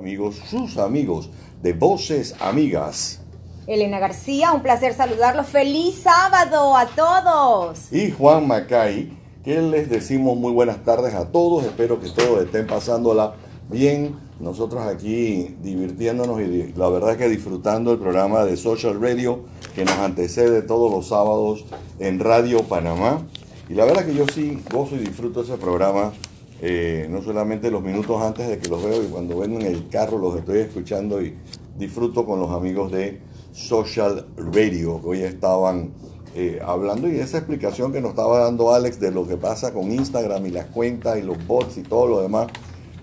Amigos, sus amigos de Voces Amigas. Elena García, un placer saludarlos. ¡Feliz sábado a todos! Y Juan Macay, que les decimos muy buenas tardes a todos. Espero que todos estén pasándola bien. Nosotros aquí divirtiéndonos y la verdad es que disfrutando el programa de Social Radio que nos antecede todos los sábados en Radio Panamá. Y la verdad que yo sí gozo y disfruto ese programa eh, no solamente los minutos antes de que los veo y cuando vengo en el carro los estoy escuchando y disfruto con los amigos de Social Radio que hoy estaban eh, hablando y esa explicación que nos estaba dando Alex de lo que pasa con Instagram y las cuentas y los bots y todo lo demás,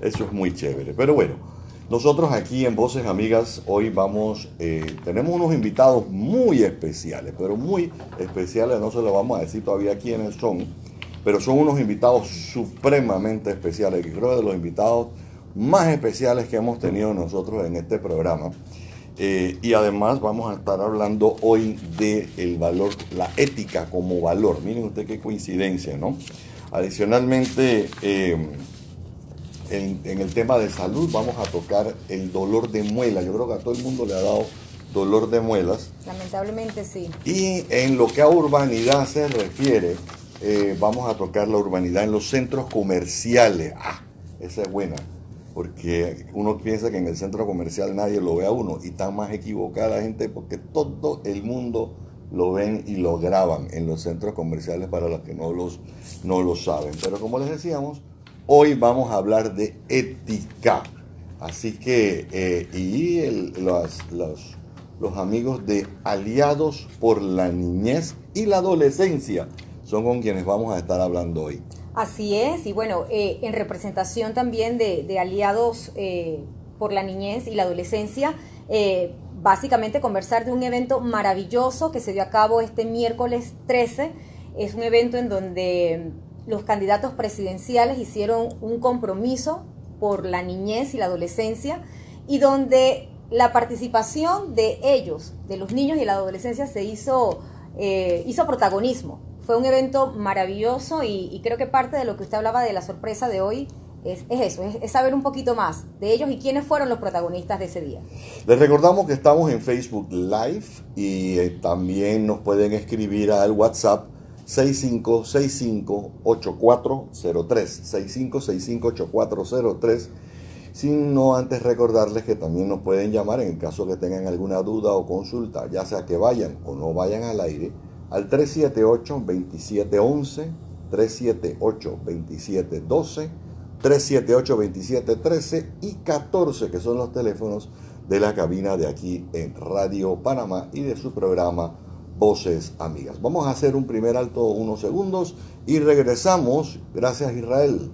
eso es muy chévere. Pero bueno, nosotros aquí en Voces Amigas hoy vamos, eh, tenemos unos invitados muy especiales, pero muy especiales, no se lo vamos a decir todavía quiénes son pero son unos invitados supremamente especiales, que creo de los invitados más especiales que hemos tenido nosotros en este programa. Eh, y además vamos a estar hablando hoy del el valor, la ética como valor. Miren usted qué coincidencia, ¿no? Adicionalmente, eh, en, en, el tema de salud vamos a tocar el dolor de muela. Yo creo que a todo el mundo le ha dado dolor de muelas. Lamentablemente sí. Y en lo que a urbanidad se refiere, eh, vamos a tocar la urbanidad en los centros comerciales. Ah, esa es buena, porque uno piensa que en el centro comercial nadie lo ve a uno y está más equivocada la gente porque todo el mundo lo ven y lo graban en los centros comerciales para los que no, los, no lo saben. Pero como les decíamos, hoy vamos a hablar de ética. Así que, eh, y los, los, los amigos de Aliados por la Niñez y la Adolescencia son con quienes vamos a estar hablando hoy. Así es, y bueno, eh, en representación también de, aliados eh, por la niñez y la adolescencia, eh, básicamente conversar de un evento maravilloso que se dio a cabo este miércoles 13. Es un evento en donde los candidatos presidenciales hicieron un compromiso por la niñez y la adolescencia y donde la participación de ellos, de los niños y la adolescencia, se hizo, hizo protagonismo. Fue un evento maravilloso y, creo que parte de lo que usted hablaba de la sorpresa de hoy es, eso, es, saber un poquito más de ellos y quiénes fueron los protagonistas de ese día. Les recordamos que estamos en Facebook Live y eh, también nos pueden escribir al WhatsApp 6565-8403, 6565-8403. Sino antes recordarles que también nos pueden llamar en el caso que tengan alguna duda o consulta, ya sea que vayan o no vayan al aire al 378-2711, 378-2712, 378-2713 y 14, que son los teléfonos de la cabina de aquí en Radio Panamá y de su programa Voces Amigas. Vamos a hacer un primer alto unos segundos y regresamos. Gracias Israel.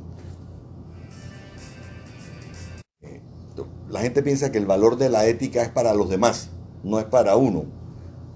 La gente piensa que el valor de la ética es para los demás, no es para uno.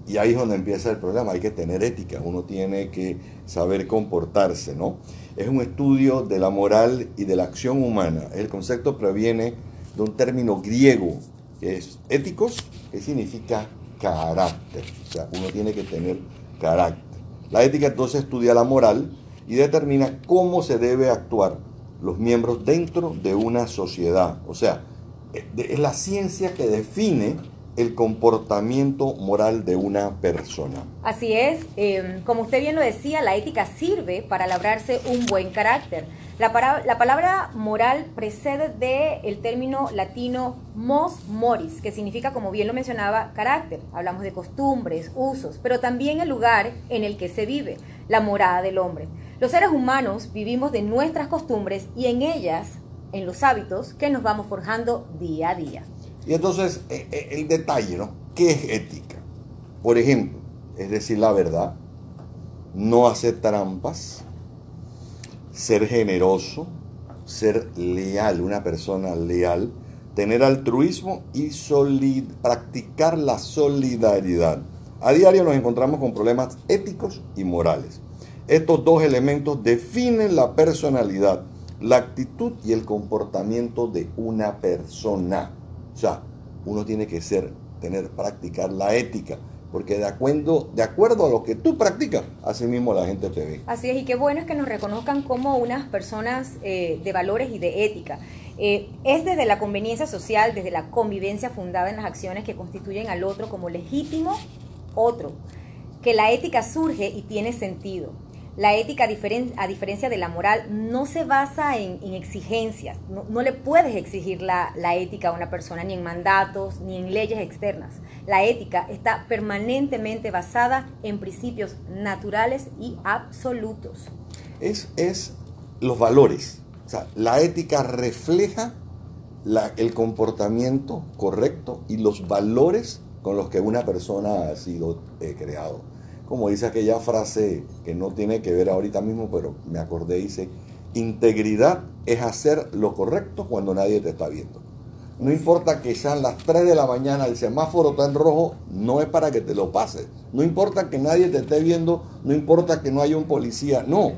Y ahí es donde empieza el problema, hay que tener ética, uno tiene que saber comportarse, ¿no? Es un estudio de la moral y de la acción humana. El concepto proviene de un término griego que es éticos, que significa carácter. O sea, uno tiene que tener carácter. La ética entonces estudia la moral y determina cómo se debe actuar los miembros dentro de una sociedad. O sea, es la ciencia que define el comportamiento moral de una persona. Así es, em, como usted bien lo decía, la ética sirve para labrarse un buen carácter. La, la palabra moral precede del el término latino mos moris, que significa, como bien lo mencionaba, carácter. Hablamos de costumbres, usos, pero también el lugar en el que se vive, la morada del hombre. Los seres humanos vivimos de nuestras costumbres y en ellas, en los hábitos que nos vamos forjando día a día. Y entonces, eh, eh, el detalle, ¿no? ¿Qué es ética? Por ejemplo, es decir la verdad, no hacer trampas, ser generoso, ser leal, una persona leal, tener altruismo y practicar la solidaridad. A diario nos encontramos con problemas éticos y morales. Estos dos elementos definen la personalidad, la actitud y el comportamiento de una persona. O sea, uno tiene que ser, tener, practicar la ética, porque de acuerdo, de acuerdo a lo que tú practicas, así mismo la gente te ve. Así es, y qué bueno es que nos reconozcan como unas personas eh, de valores y de ética. Eh, es desde la conveniencia social, desde la convivencia fundada en las acciones que constituyen al otro como legítimo otro, que la ética surge y tiene sentido. La ética, a, diferencia de la moral, no se basa en, exigencias. No, le puedes exigir la, ética a una persona, ni en mandatos, ni en leyes externas. La ética está permanentemente basada en principios naturales y absolutos. Es, es los valores. O sea, la ética refleja el comportamiento correcto y los valores con los que una persona ha sido eh, creado. Como dice aquella frase que no tiene que ver ahorita mismo, pero me acordé, dice, integridad es hacer lo correcto cuando nadie te está viendo. No importa que sean las 3 de la mañana, el semáforo está en rojo, no es para que te lo pases. No importa que nadie te esté viendo, no importa que no haya un policía, no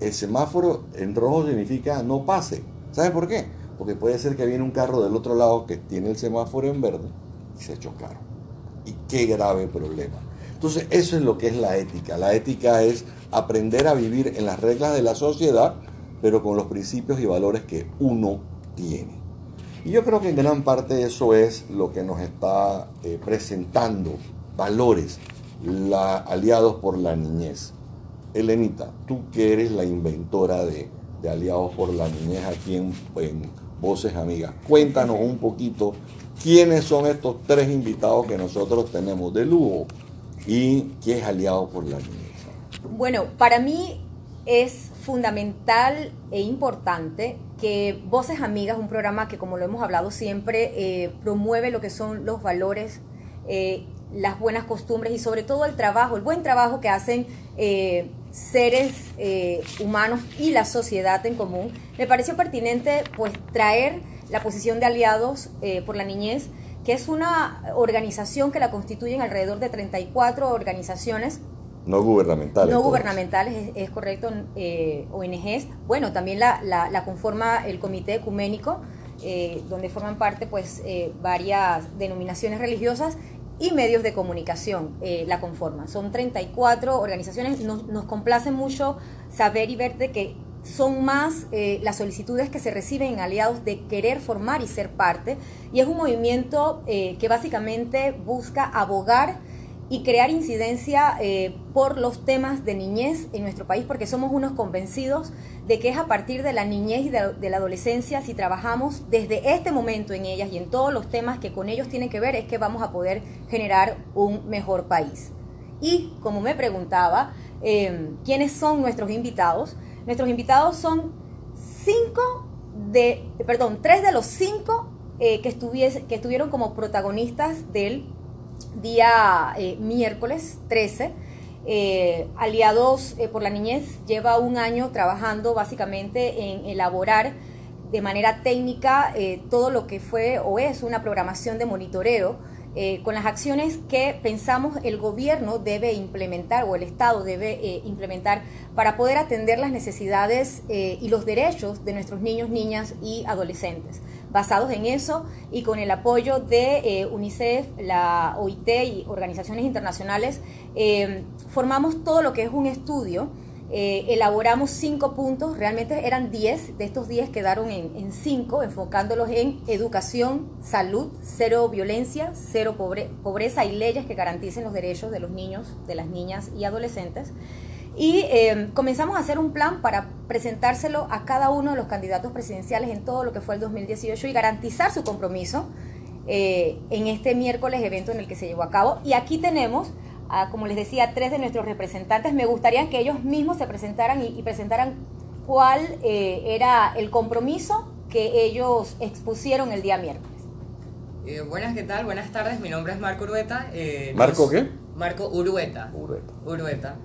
el semáforo en rojo significa no pase. ¿Sabes por qué? Porque puede ser que viene un carro del otro lado que tiene el semáforo en verde y se chocaron. Y qué grave problema. Entonces, eso es lo que es la ética. La ética es aprender a vivir en las reglas de la sociedad, pero con los principios y valores que uno tiene. Y yo creo que en gran parte eso es lo que nos está eh, presentando, valores, la, aliados por la niñez. Elenita, tú que eres la inventora de, Aliados por la Niñez aquí en, Voces Amigas, cuéntanos un poquito quiénes son estos tres invitados que nosotros tenemos de lujo y qué es Aliados por la Niñez. Bueno, para mí es fundamental e importante que Voces Amigas, un programa que como lo hemos hablado siempre, eh, promueve lo que son los valores eh, las buenas costumbres y sobre todo el trabajo, el buen trabajo que hacen eh, seres humanos y la sociedad en común, me pareció pertinente pues traer la posición de aliados por la niñez, que es una organización que la constituyen alrededor de 34 organizaciones. No gubernamentales. No gubernamentales, es, correcto, ONGs. Bueno, también la, la, conforma el Comité Ecuménico, donde forman parte pues varias denominaciones religiosas y medios de comunicación eh, la conforman. Son 34 organizaciones. Nos, nos, complace mucho saber y ver de que son más eh, las solicitudes que se reciben en aliados de querer formar y ser parte. Y es un movimiento eh, que básicamente busca abogar y crear incidencia eh, por los temas de niñez en nuestro país, porque somos unos convencidos de que es a partir de la niñez y de, la adolescencia, si trabajamos desde este momento en ellas y en todos los temas que con ellos tienen que ver, es que vamos a poder generar un mejor país. Y como me preguntaba, ¿quiénes son nuestros invitados? Nuestros invitados son cinco de, perdón, tres de los cinco eh, que, que estuvieron como protagonistas del día eh, miércoles 13. Eh, Aliados eh, por la Niñez lleva un año trabajando básicamente en elaborar de manera técnica todo lo que fue o es una programación de monitoreo con las acciones que pensamos el gobierno debe implementar o el Estado debe implementar para poder atender las necesidades y los derechos de nuestros niños, niñas y adolescentes basados en eso y con el apoyo de eh, UNICEF, la OIT y organizaciones internacionales, eh, formamos todo lo que es un estudio. Eh, elaboramos cinco puntos, realmente eran diez, de estos diez quedaron en, cinco, enfocándolos en educación, salud, cero violencia, cero pobreza y leyes que garanticen los derechos de los niños, de las niñas y adolescentes. Y eh, comenzamos a hacer un plan para presentárselo a cada uno de los candidatos presidenciales en todo lo que fue el 2018 y garantizar su compromiso eh, en este miércoles evento en el que se llevó a cabo. Y aquí tenemos, como les decía, tres de nuestros representantes. Me gustaría que ellos mismos se presentaran y, presentaran cuál eh, era el compromiso que ellos expusieron el día miércoles. buenas, ¿qué tal? Buenas tardes, mi nombre es Marco Urueta. ¿Marco qué? Marco Urueta. Urueta. Urueta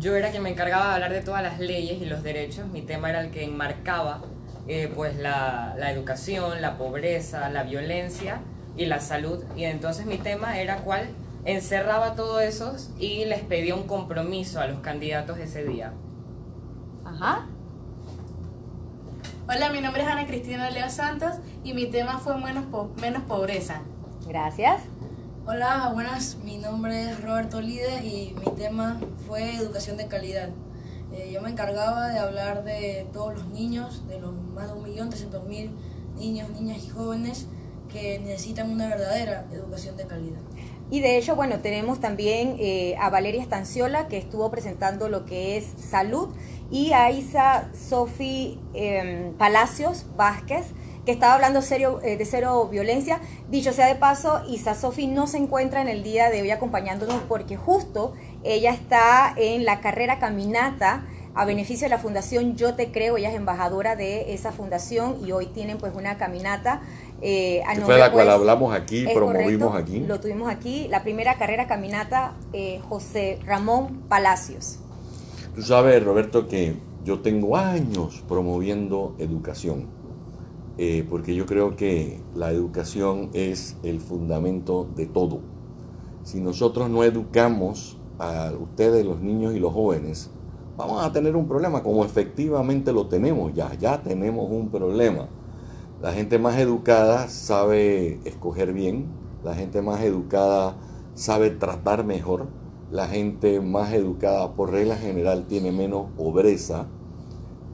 yo era quien me encargaba de hablar de todas las leyes y los derechos. Mi tema era el que enmarcaba eh, pues la, la, educación, la pobreza, la violencia y la salud. Y entonces mi tema era cuál encerraba todo eso y les pedía un compromiso a los candidatos ese día. Ajá. Hola, mi nombre es Ana Cristina Leo Santos y mi tema fue menos, menos pobreza. Gracias. Hola, buenas. Mi nombre es Roberto Lide y mi tema fue educación de calidad. Eh, yo me encargaba de hablar de todos los niños, de los más de 1.300.000 niños, niñas y jóvenes que necesitan una verdadera educación de calidad. Y de hecho, bueno, tenemos también eh, a Valeria Estanciola, que estuvo presentando lo que es salud, y a Isa Sofi em, Palacios Vázquez, que estaba hablando serio, eh, de cero violencia. Dicho sea de paso, Isa Sofi no se encuentra en el día de hoy acompañándonos porque justo ella está en la carrera caminata a beneficio de la fundación Yo Te Creo, ella es embajadora de esa fundación y hoy tienen pues una caminata eh, fue la cual pues, hablamos aquí, promovimos aquí. Lo tuvimos aquí, la primera carrera caminata eh, José Ramón Palacios. Tú sabes, Roberto, que yo tengo años promoviendo educación, eh, porque yo creo que la educación es el fundamento de todo. Si nosotros no educamos a ustedes, los niños y los jóvenes, vamos a tener un problema, como efectivamente lo tenemos ya, ya tenemos un problema la gente más educada sabe escoger bien, la gente más educada sabe tratar mejor, la gente más educada por regla general tiene menos pobreza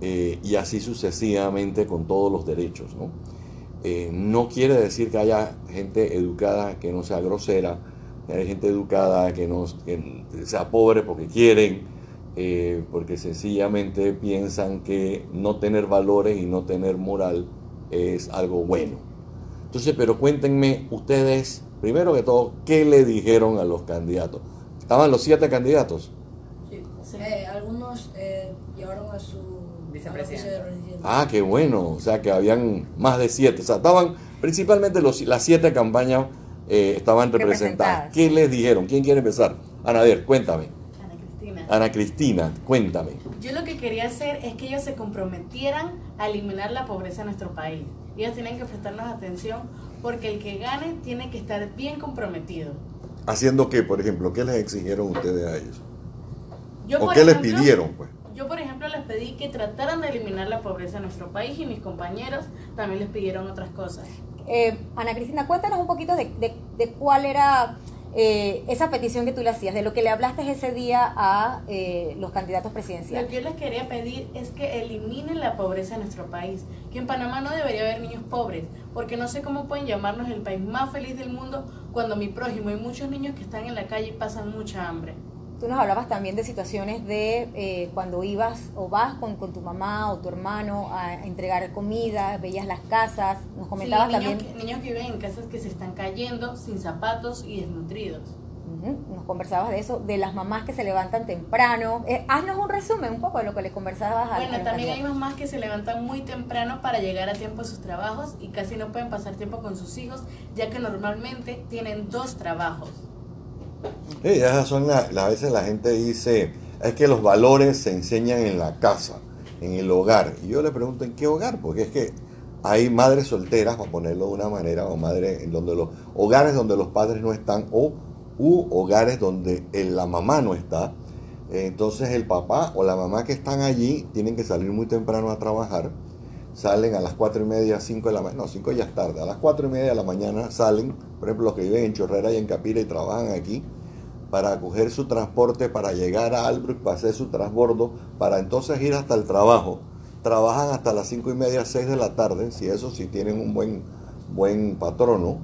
eh, y así sucesivamente con todos los derechos. ¿no? Eh, no quiere decir que haya gente educada que no sea grosera, que haya gente educada que no sea pobre porque quieren, eh, porque sencillamente piensan que no tener valores y no tener moral es algo bueno. Entonces, pero cuéntenme ustedes, primero que todo, ¿qué le dijeron a los candidatos? ¿Estaban los siete candidatos? Sí, eh, algunos eh, llevaron a su vicepresidente. Ah, qué bueno, o sea que habían más de siete, o sea, estaban principalmente los, las siete campañas eh, estaban representadas. ¿Qué les dijeron? ¿Quién quiere empezar? Anader, cuéntame. Ana Cristina. Cuéntame. Yo lo que quería hacer es que ellos se comprometieran a eliminar la pobreza en nuestro país. Ellos tienen que prestarnos atención porque el que gane tiene que estar bien comprometido. ¿Haciendo qué, por ejemplo? ¿Qué les exigieron ustedes a ellos? ¿O qué les pidieron, pues? Yo, por ejemplo, les pedí que trataran de eliminar la pobreza en nuestro país y mis compañeros también les pidieron otras cosas. Eh, Ana Cristina, cuéntanos un poquito de, de cuál era eh, esa petición que tú le hacías, de lo que le hablaste ese día a eh, los candidatos presidenciales. Lo que yo les quería pedir es que eliminen la pobreza en nuestro país, que en Panamá no debería haber niños pobres, porque no sé cómo pueden llamarnos el país más feliz del mundo cuando mi prójimo y muchos niños que están en la calle pasan mucha hambre. Tú nos hablabas también de situaciones de eh, cuando ibas o vas con, tu mamá o tu hermano a entregar comida, veías las casas, nos comentabas niños también... Niños que viven en casas que se están cayendo, sin zapatos y desnutridos. Nos conversabas de eso, de las mamás que se levantan temprano. Eh, haznos un resumen un poco de lo que le conversabas a Bueno, también hay mamás que se levantan muy temprano para llegar a tiempo a sus trabajos y casi no pueden pasar tiempo con sus hijos, ya que normalmente tienen dos trabajos. Sí, esas son las, a veces la gente dice, es que los valores se enseñan en la casa, en el hogar. Y yo le pregunto, ¿en qué hogar? Porque es que hay madres solteras, para ponerlo de una manera, o madres en donde los hogares donde los padres no están, o u hogares donde la mamá no está. Entonces el papá o la mamá que están allí tienen que salir muy temprano a trabajar. Salen a las cuatro y media, 5 de la mañana, no, 5 ya es tarde, a las cuatro y media de la mañana salen, por ejemplo los que viven en Chorrera y en Capira y trabajan aquí, para coger su transporte, para llegar a Albrook, para hacer su transbordo, para entonces ir hasta el trabajo. Trabajan hasta las cinco y media, 6 de la tarde, si eso sí tienen un buen, buen patrono.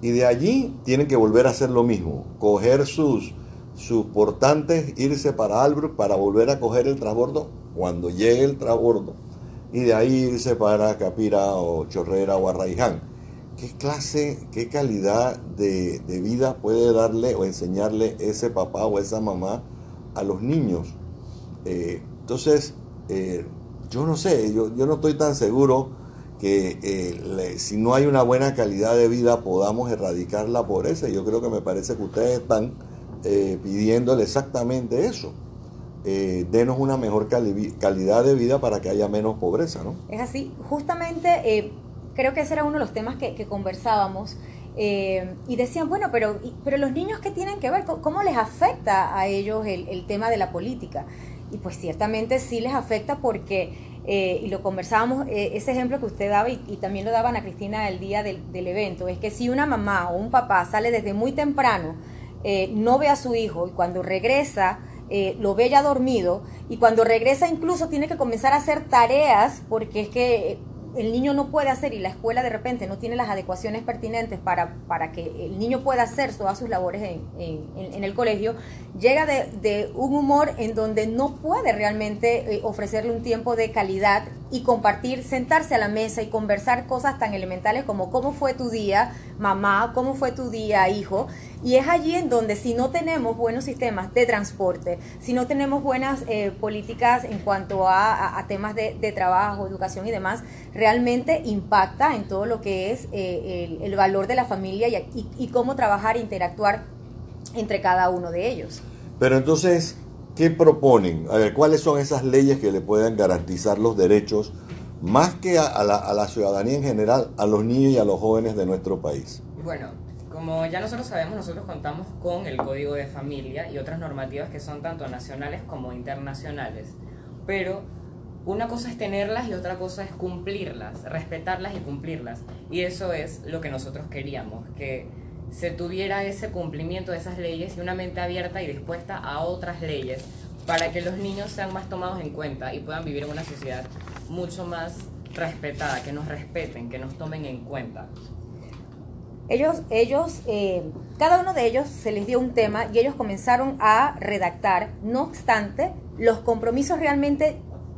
Y de allí tienen que volver a hacer lo mismo, coger sus, sus portantes, irse para Albrook para volver a coger el transbordo cuando llegue el transbordo. Y de ahí irse para Capira o Chorrera o Arraiján ¿qué clase, qué calidad de, vida puede darle o enseñarle ese papá o esa mamá a los niños? Eh, entonces, eh, yo no sé, yo, yo, no estoy tan seguro que eh, si no hay una buena calidad de vida podamos erradicar la pobreza. Yo creo que me parece que ustedes están pidiéndole exactamente eso. denos una mejor calidad de vida para que haya menos pobreza, ¿no? Es así. Justamente creo que ese era uno de los temas que, conversábamos. Eh, y decían, bueno, pero, pero los niños qué tienen que ver, ¿cómo les afecta a ellos el, tema de la política? Y pues ciertamente sí les afecta porque, eh, y lo conversábamos, eh, ese ejemplo que usted daba y, también lo daban a Cristina el día del, evento, es que si una mamá o un papá sale desde muy temprano, no ve a su hijo y cuando regresa, lo ve ya dormido y cuando regresa incluso tiene que comenzar a hacer tareas porque es que el niño no puede hacer y la escuela de repente no tiene las adecuaciones pertinentes para, para que el niño pueda hacer todas sus labores en, el colegio, llega de, un humor en donde no puede realmente eh, ofrecerle un tiempo de calidad y compartir, sentarse a la mesa y conversar cosas tan elementales como cómo fue tu día, mamá, cómo fue tu día, hijo. Y es allí en donde si no tenemos buenos sistemas de transporte, si no tenemos buenas eh, políticas en cuanto a, temas de, trabajo, educación y demás, realmente impacta en todo lo que es eh, el, valor de la familia y, y cómo trabajar e interactuar entre cada uno de ellos. Pero entonces, ¿qué proponen? A ver, ¿cuáles son esas leyes que le puedan garantizar los derechos más que a, la, ciudadanía en general, a los niños y a los jóvenes de nuestro país? Bueno, como ya nosotros sabemos, nosotros contamos con el Código de Familia y otras normativas que son tanto nacionales como internacionales. Pero una cosa es tenerlas y otra cosa es cumplirlas, respetarlas y cumplirlas. Y eso es lo que nosotros queríamos, que se tuviera ese cumplimiento de esas leyes y una mente abierta y dispuesta a otras leyes para que los niños sean más tomados en cuenta y puedan vivir en una sociedad mucho más respetada, que nos respeten, que nos tomen en cuenta. Ellos, ellos, eh, cada uno de ellos se les dio un tema y ellos comenzaron a redactar. No obstante, los compromisos realmente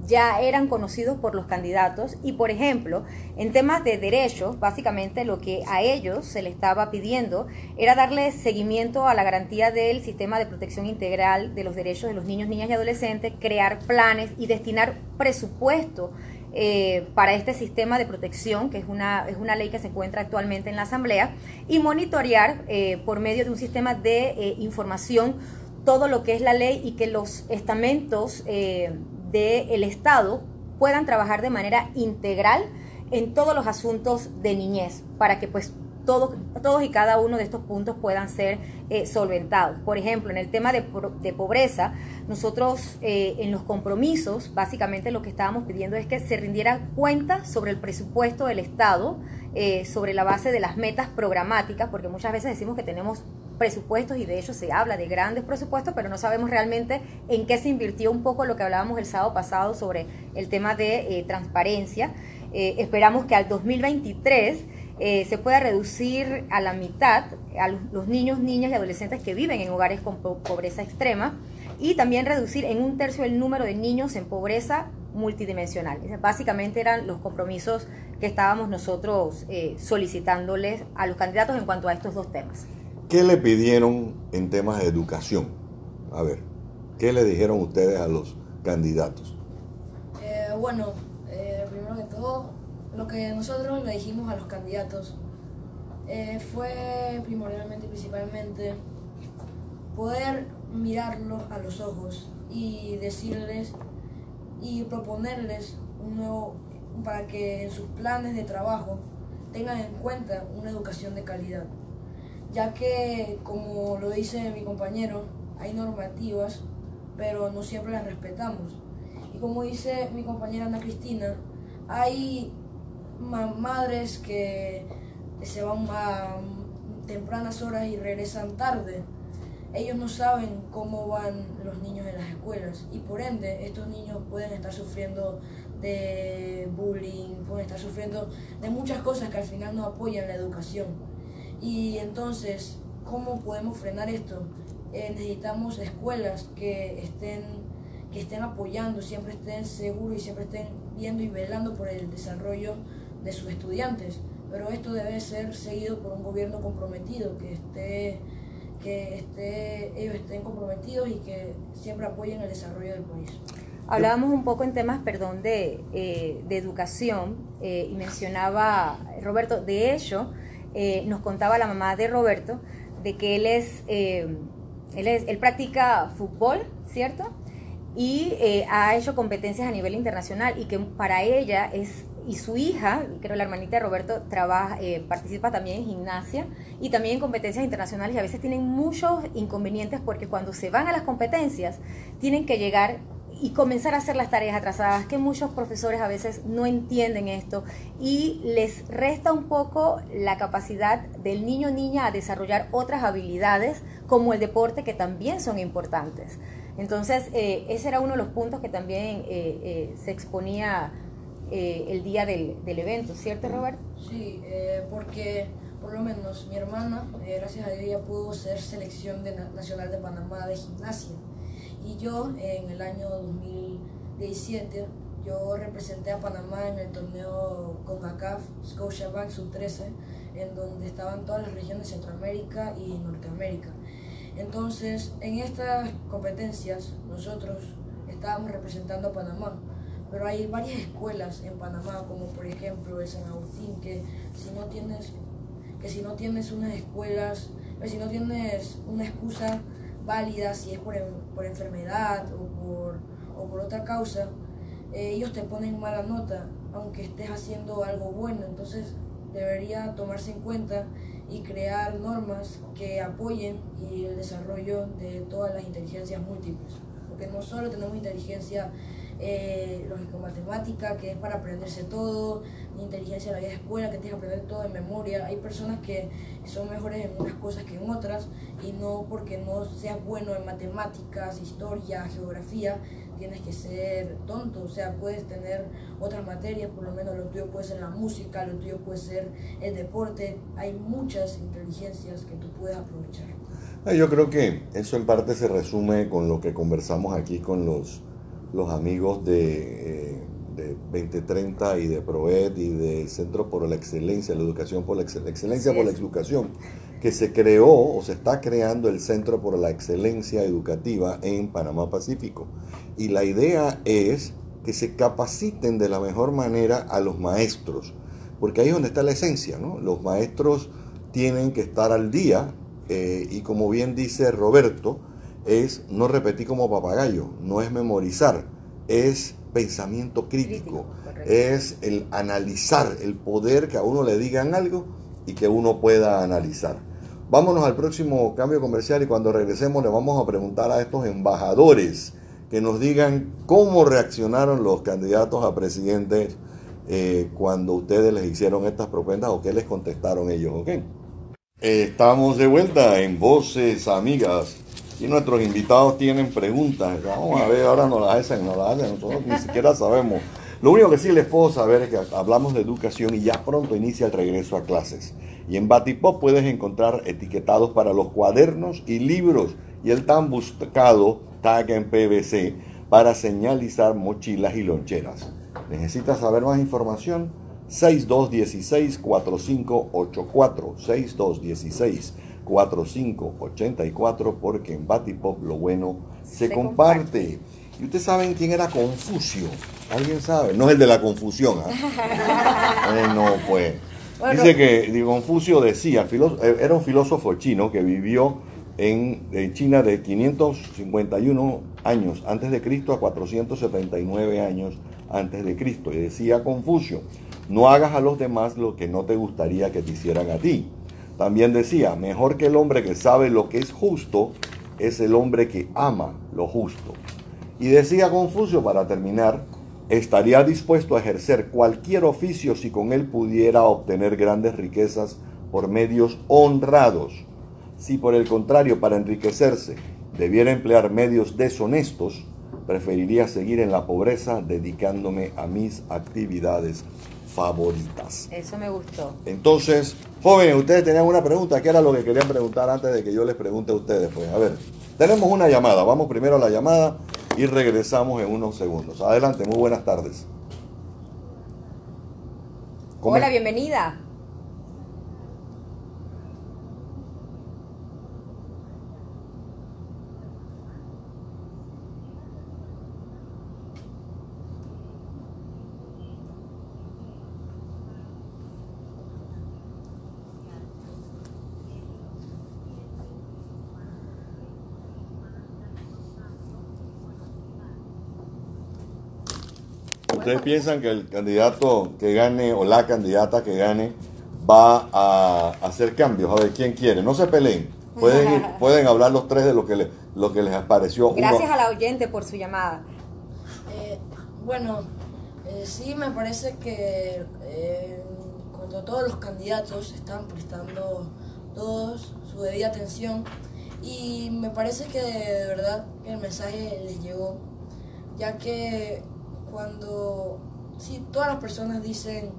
ya eran conocidos por los candidatos y, por ejemplo, en temas de derechos, básicamente lo que a ellos se les estaba pidiendo era darle seguimiento a la garantía del sistema de protección integral de los derechos de los niños, niñas y adolescentes, crear planes y destinar presupuesto eh, para este sistema de protección, que es una, es una ley que se encuentra actualmente en la Asamblea, y monitorear eh, por medio de un sistema de eh, información todo lo que es la ley y que los estamentos del Estado puedan trabajar de manera integral en todos los asuntos de niñez, para que pues todos, todos y cada uno de estos puntos puedan ser eh, solventados. Por ejemplo, en el tema de, pobreza, nosotros eh, en los compromisos, básicamente lo que estábamos pidiendo es que se rindiera cuenta sobre el presupuesto del Estado, eh, sobre la base de las metas programáticas, porque muchas veces decimos que tenemos presupuestos y de hecho se habla de grandes presupuestos, pero no sabemos realmente en qué se invirtió un poco lo que hablábamos el sábado pasado sobre el tema de transparencia. Esperamos que al 2023 eh, se pueda reducir a la mitad a los, niños, niñas y adolescentes que viven en hogares con pobreza extrema y también reducir en un tercio el número de niños en pobreza multidimensional. Básicamente eran los compromisos que estábamos nosotros solicitándoles a los candidatos en cuanto a estos dos temas. ¿Qué le pidieron en temas de educación? A ver, ¿qué le dijeron ustedes a los candidatos? Eh, bueno, eh, primero que todo, lo que nosotros le dijimos a los candidatos eh, fue primordialmente y principalmente poder mirarlos a los ojos y decirles y proponerles un nuevo para que en sus planes de trabajo tengan en cuenta una educación de calidad ya que, como lo dice mi compañero, hay normativas, pero no siempre las respetamos. Y como dice mi compañera Ana Cristina, hay madres que se van a tempranas horas y regresan tarde. Ellos no saben cómo van los niños en las escuelas y por ende estos niños pueden estar sufriendo de bullying, pueden estar sufriendo de muchas cosas que al final no apoyan la educación. Y entonces, ¿cómo podemos frenar esto? Eh, necesitamos escuelas que estén, que estén apoyando, siempre estén seguros y siempre estén viendo y velando por el desarrollo de sus estudiantes. Pero esto debe ser seguido por un gobierno comprometido, que esté que esté, ellos estén comprometidos y que siempre apoyen el desarrollo del país. Hablábamos un poco en temas, perdón, de, eh, de educación eh, y mencionaba, Roberto, de hecho, eh, nos contaba la mamá de Roberto de que él es, eh, él es, él practica fútbol, ¿cierto? Y eh, ha hecho competencias a nivel internacional y que para ella es y su hija, creo la hermanita de Roberto, trabaja, participa también en gimnasia y también en competencias internacionales y a veces tienen muchos inconvenientes porque cuando se van a las competencias tienen que llegar y comenzar a hacer las tareas atrasadas, que muchos profesores a veces no entienden esto y les resta un poco la capacidad del niño o niña a desarrollar otras habilidades como el deporte que también son importantes. Entonces, eh, ese era uno de los puntos que también eh, eh, se exponía eh, el día del, del, evento, ¿cierto Robert? Sí, eh, porque por lo menos mi hermana, eh, gracias a ella, pudo ser selección de nacional de Panamá de gimnasia. Y yo en el año 2017, yo representé a Panamá en el torneo CONCACAF Scotiabank Sub-13, en donde estaban todas las regiones de Centroamérica y Norteamérica. Entonces, en estas competencias, nosotros estábamos representando a Panamá pero hay varias escuelas en Panamá, como por ejemplo el San Agustín, que si no tienes, que si no tienes unas escuelas, que si no tienes una excusa válida, si es por, por enfermedad o por, o por otra causa, eh, ellos te ponen mala nota, aunque estés haciendo algo bueno. Entonces debería tomarse en cuenta y crear normas que apoyen el desarrollo de todas las inteligencias múltiples. Porque no solo tenemos inteligencia eh, lógico-matemática, que es para aprenderse todo, inteligencia de la vida escuela, que tienes que aprender todo en memoria. Hay personas que son mejores en unas cosas que en otras y no porque no seas bueno en matemáticas, historia, geografía, tienes que ser tonto, o sea, puedes tener otras materias, por lo menos lo tuyo puede ser la música, lo tuyo puede ser el deporte, hay muchas inteligencias que tú puedes aprovechar. Ah, yo creo que eso en parte se resume con lo que conversamos aquí con los los amigos de, eh, de 2030 y de PROED y del Centro por la Excelencia, la Educación por la Excelencia por la Educación, que se creó o se está creando el Centro por la Excelencia Educativa en Panamá Pacífico. Y la idea es que se capaciten de la mejor manera a los maestros, porque ahí es donde está la esencia, ¿no? Los maestros tienen que estar al día eh, y como bien dice Roberto, es no repetir como papagayo, no es memorizar, es pensamiento crítico, es el analizar, el poder que a uno le digan algo y que uno pueda analizar. Vámonos al próximo cambio comercial y cuando regresemos le vamos a preguntar a estos embajadores que nos digan cómo reaccionaron los candidatos a presidentes eh, cuando ustedes les hicieron estas propuestas o qué les contestaron ellos, ¿ok? estamos de vuelta en Voces Amigas y nuestros invitados tienen preguntas. Vamos a ver, ahora nos las hacen, nos las hacen, nosotros ni siquiera sabemos. Lo único que sí les puedo saber es que hablamos de educación y ya pronto inicia el regreso a clases. Y en Batipop puedes encontrar etiquetados para los cuadernos y libros y el tan buscado tag en PVC para señalizar mochilas y loncheras. ¿Necesitas saber más información? 6216-4584. 6216 4584 porque en Batipop lo bueno se, comparte. Y ustedes saben quién era Confucio. ¿Alguien sabe? No es el de la confusión. ¿ah? Eh, no, pues. Dice que Confucio decía, eh, era un filósofo chino que vivió en, en, China de 551 años antes de Cristo a 479 años antes de Cristo. Y decía Confucio, no hagas a los demás lo que no te gustaría que te hicieran a ti. También decía, mejor que el hombre que sabe lo que es justo es el hombre que ama lo justo. Y decía Confucio, para terminar, estaría dispuesto a ejercer cualquier oficio si con él pudiera obtener grandes riquezas por medios honrados. Si por el contrario, para enriquecerse, debiera emplear medios deshonestos, preferiría seguir en la pobreza dedicándome a mis actividades favoritas. Eso me gustó. Entonces, jóvenes, ustedes tenían una pregunta, ¿qué era lo que querían preguntar antes de que yo les pregunte a ustedes? Pues, a ver, tenemos una llamada, vamos primero a la llamada y regresamos en unos segundos. Adelante, muy buenas tardes. Hola, bienvenida. ¿Ustedes piensan que el candidato que gane o la candidata que gane va a hacer cambios? A ver, ¿quién quiere? No se peleen. Pueden, pueden hablar los tres de lo que, le, lo que les pareció. Gracias a la oyente por su llamada. Eh, bueno, eh, sí me parece que eh, cuando todos los candidatos están prestando todos su debida atención y me parece que de verdad el mensaje les llegó, ya que cuando si todas las personas dicen,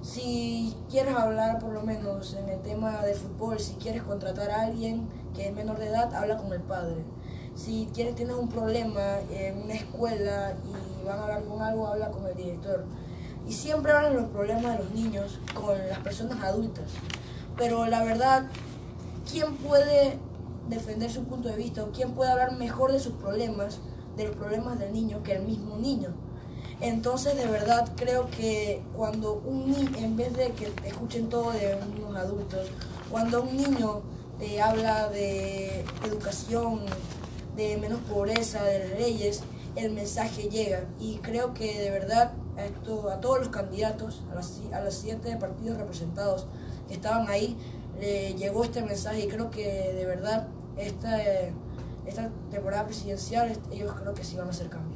si quieres hablar por lo menos en el tema de fútbol, si quieres contratar a alguien que es menor de edad, habla con el padre. Si quieres, tienes un problema en una escuela y van a hablar con algo, habla con el director. Y siempre hablan los problemas de los niños con las personas adultas. Pero la verdad, ¿quién puede defender su punto de vista o quién puede hablar mejor de sus problemas, de los problemas del niño, que el mismo niño? Entonces, de verdad, creo que cuando un niño, en vez de que escuchen todo de unos adultos, cuando un niño te habla de educación, de menos pobreza, de leyes, el mensaje llega. Y creo que de verdad a, esto, a todos los candidatos, a, a los siete partidos representados que estaban ahí, le llegó este mensaje y creo que de verdad esta, esta temporada presidencial ellos creo que sí van a hacer cambios.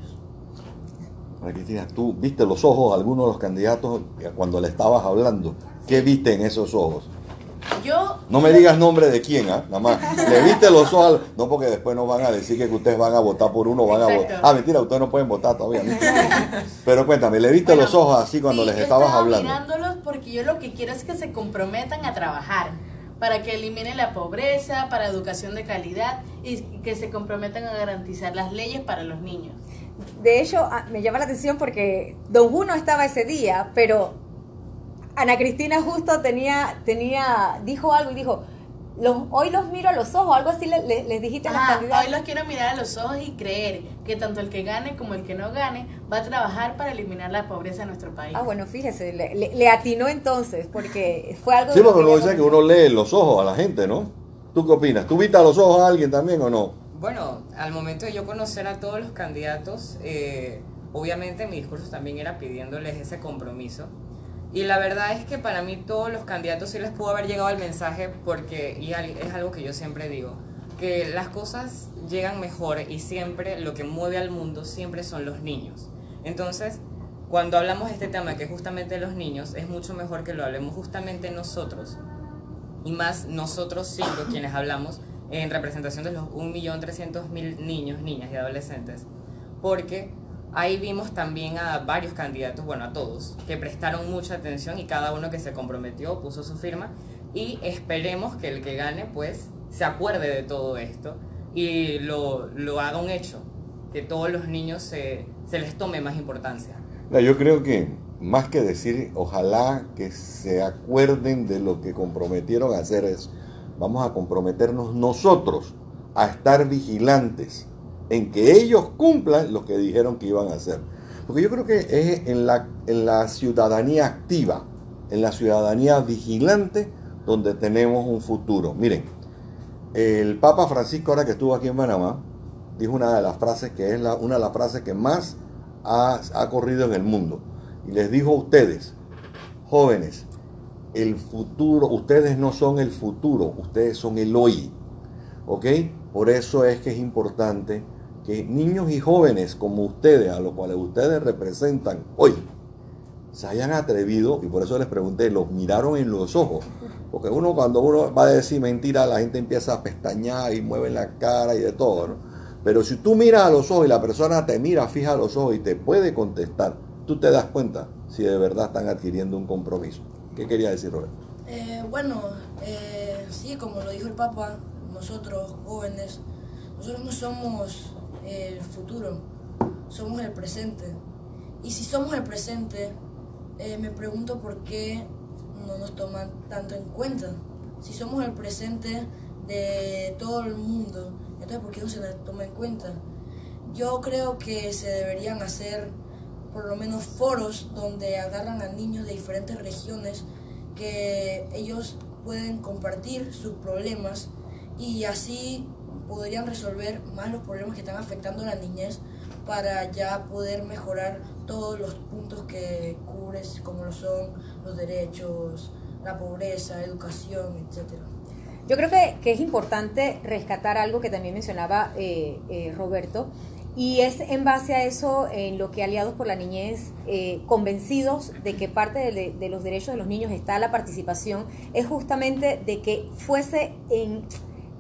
Cristina, tú viste los ojos de algunos de los candidatos cuando le estabas hablando. ¿Qué viste en esos ojos? Yo. No me digas nombre de quién, ¿ah? Nada más. Le viste los ojos. No, porque después nos van a decir que ustedes van a votar por uno, van a votar. Ah, mentira, ustedes no pueden votar todavía. Pero cuéntame, ¿le viste los ojos así cuando les estabas estaba hablando? mirándolos porque yo lo que quiero es que se comprometan a trabajar para que eliminen la pobreza, para educación de calidad y que se comprometan a garantizar las leyes para los niños. De hecho, ah, me llama la atención porque Don Juno estaba ese día, pero Ana Cristina justo tenía, tenía, dijo algo y dijo, los, hoy los miro a los ojos, algo así les le, dijiste a las candidatas. Hoy los quiero mirar a los ojos y creer que tanto el que gane como el que no gane va a trabajar para eliminar la pobreza en nuestro país. Ah, bueno, fíjese, le, le, atinó entonces, porque fue algo... Sí, porque uno dice que uno lee los ojos a la gente, ¿no? ¿Tú qué opinas? ¿Tú viste a los ojos a alguien también o no? Bueno, al momento de yo conocer a todos los candidatos, eh, obviamente mi discurso también era pidiéndoles ese compromiso y la verdad es que para mí todos los candidatos sí les pudo haber llegado el mensaje porque, y es algo que yo siempre digo, que las cosas llegan mejor y siempre lo que mueve al mundo siempre son los niños. Entonces, cuando hablamos de este tema que es justamente los niños, es mucho mejor que lo hablemos justamente nosotros y más nosotros cinco quienes hablamos en representación de los 1.300.000 niños, niñas y adolescentes. Porque Ahí vimos también a varios candidatos, bueno, a todos, que prestaron mucha atención y cada uno que se comprometió puso su firma y esperemos que el que gane pues se acuerde de todo esto y lo, lo haga un hecho, que todos los niños se, se les tome más importancia. Yo creo que más que decir ojalá que se acuerden de lo que comprometieron a hacer es, vamos a comprometernos nosotros a estar vigilantes en que ellos cumplan lo que dijeron que iban a hacer. Porque yo creo que es en la, ciudadanía activa, en la ciudadanía vigilante, donde tenemos un futuro. Miren, el Papa Francisco, ahora que estuvo aquí en Panamá, dijo una de las frases que es una de las frases que más ha corrido en el mundo. Y les dijo a ustedes, jóvenes, el futuro, ustedes no son el futuro, ustedes son el hoy. ¿Ok? Por eso es que es importante que niños y jóvenes como ustedes, a los cuales ustedes representan hoy, se hayan atrevido, y por eso les pregunté, los miraron en los ojos. Porque uno cuando uno va a decir mentira, la gente empieza a pestañear y mueve la cara y de todo, ¿no? Pero si tú miras a los ojos y la persona te mira fija a los ojos y te puede contestar, tú te das cuenta si de verdad están adquiriendo un compromiso. ¿Qué quería decir, Roberto? Eh, bueno, eh, sí, como lo dijo el Papa, nosotros jóvenes, nosotros no somos el futuro, somos el presente. Y si somos el presente, eh, me pregunto por qué no nos toman tanto en cuenta. Si somos el presente de todo el mundo, entonces ¿por qué no se nos toma en cuenta? Yo creo que se deberían hacer por lo menos foros donde agarran a niños de diferentes regiones que ellos pueden compartir sus problemas y así podrían resolver más los problemas que están afectando a la niñez para ya poder mejorar todos los puntos que cubres, como lo son los derechos, la pobreza, educación, etc. Yo creo que, que es importante rescatar algo que también mencionaba eh, eh, Roberto, y es en base a eso en lo que Aliados por la Niñez, eh, convencidos de que parte de, de, los derechos de los niños está la participación, es justamente de que fuese en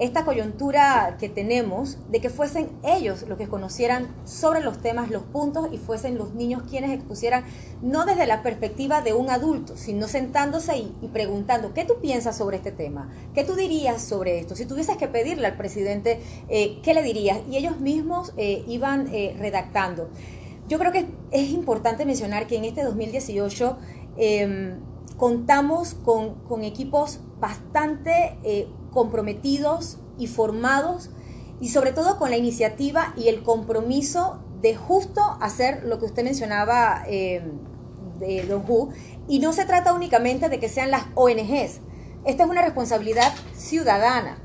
esta coyuntura que tenemos de que fuesen ellos los que conocieran sobre los temas, los puntos y fuesen los niños quienes expusieran, no desde la perspectiva de un adulto, sino sentándose y, preguntando, ¿qué tú piensas sobre este tema? ¿Qué tú dirías sobre esto? Si tuvieses que pedirle al presidente, eh, ¿qué le dirías? Y ellos mismos eh, iban eh, redactando. Yo creo que es importante mencionar que en este 2018 em, contamos con, con, equipos bastante comprometidos y formados y sobre todo con la iniciativa y el compromiso de justo hacer lo que usted mencionaba eh, de Don Hu. Y no se trata únicamente de que sean las ONGs. Esta es una responsabilidad ciudadana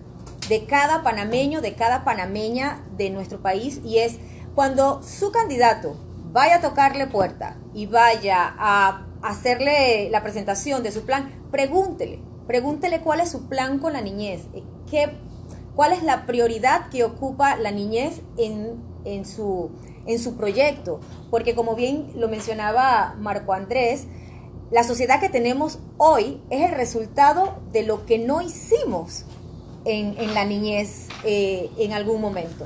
de cada panameño, de cada panameña de nuestro país y es cuando su candidato vaya a tocarle puerta y vaya a hacerle la presentación de su plan, pregúntele, pregúntele cuál es su plan con la niñez, ¿Qué, ¿Cuál es la prioridad que ocupa la niñez en, en, su, en su proyecto? Porque como bien lo mencionaba Marco Andrés, la sociedad que tenemos hoy es el resultado de lo que no hicimos en, en la niñez eh, en algún momento